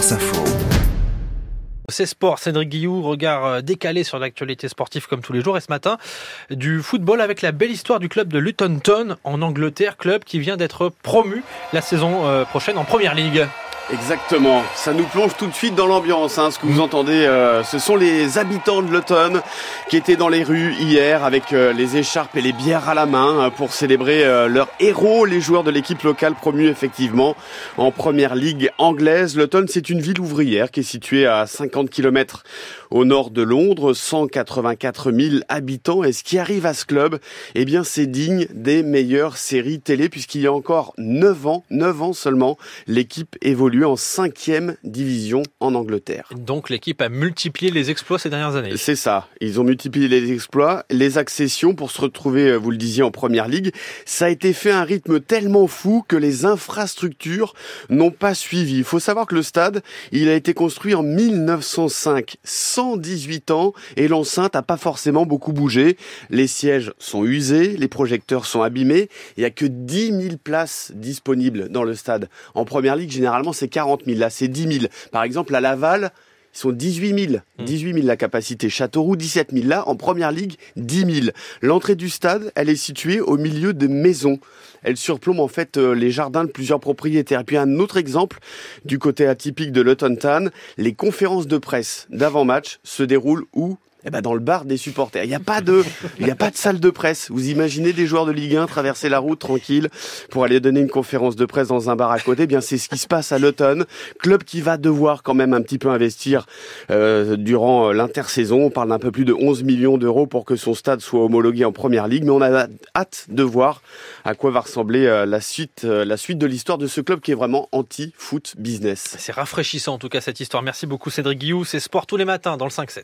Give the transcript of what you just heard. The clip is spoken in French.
France Info. C'est sport, Cédric Guillou, regard euh, décalé sur l'actualité sportive comme tous les jours. Et ce matin, du football avec la belle histoire du club de Luton Town en Angleterre, club qui vient d'être promu la saison euh, prochaine en Première Ligue. Exactement, ça nous plonge tout de suite dans l'ambiance. Hein. Ce que vous entendez, euh, ce sont les habitants de Luton qui étaient dans les rues hier avec euh, les écharpes et les bières à la main hein, pour célébrer euh, leurs héros, les joueurs de l'équipe locale promue effectivement en première ligue anglaise. Luton, c'est une ville ouvrière qui est située à 50 km au nord de Londres, 184 000 habitants. Et ce qui arrive à ce club, eh bien, c'est digne des meilleures séries télé puisqu'il y a encore 9 ans, 9 ans seulement, l'équipe évolue en cinquième division en Angleterre. Donc l'équipe a multiplié les exploits ces dernières années. C'est ça. Ils ont multiplié les exploits, les accessions pour se retrouver, euh, vous le disiez, en première ligue. Ça a été fait à un rythme tellement fou que les infrastructures n'ont pas suivi. Il faut savoir que le stade, il a été construit en 1905, 118 ans, et l'enceinte n'a pas forcément beaucoup bougé. Les sièges sont usés, les projecteurs sont abîmés. Il n'y a que 10 000 places disponibles dans le stade. En première ligue, généralement, c'est 40 000. Là, c'est 10 000. Par exemple, à Laval, ils sont 18 000. 18 000 la capacité. Châteauroux, 17 000. Là, en première ligue, 10 000. L'entrée du stade, elle est située au milieu de maisons. Elle surplombe en fait euh, les jardins de plusieurs propriétaires. Et puis un autre exemple du côté atypique de Town, les conférences de presse d'avant-match se déroulent où? Eh ben dans le bar des supporters. Il n'y a pas de, il y a pas de salle de presse. Vous imaginez des joueurs de Ligue 1 traverser la route tranquille pour aller donner une conférence de presse dans un bar à côté. Eh bien, c'est ce qui se passe à Luton, club qui va devoir quand même un petit peu investir euh, durant euh, l'intersaison. On parle d'un peu plus de 11 millions d'euros pour que son stade soit homologué en Première Ligue, mais on a hâte de voir à quoi va ressembler euh, la suite, la suite de l'histoire de ce club qui est vraiment anti-foot business. C'est rafraîchissant en tout cas cette histoire. Merci beaucoup Cédric Guillou. C'est sport tous les matins dans le 5-7.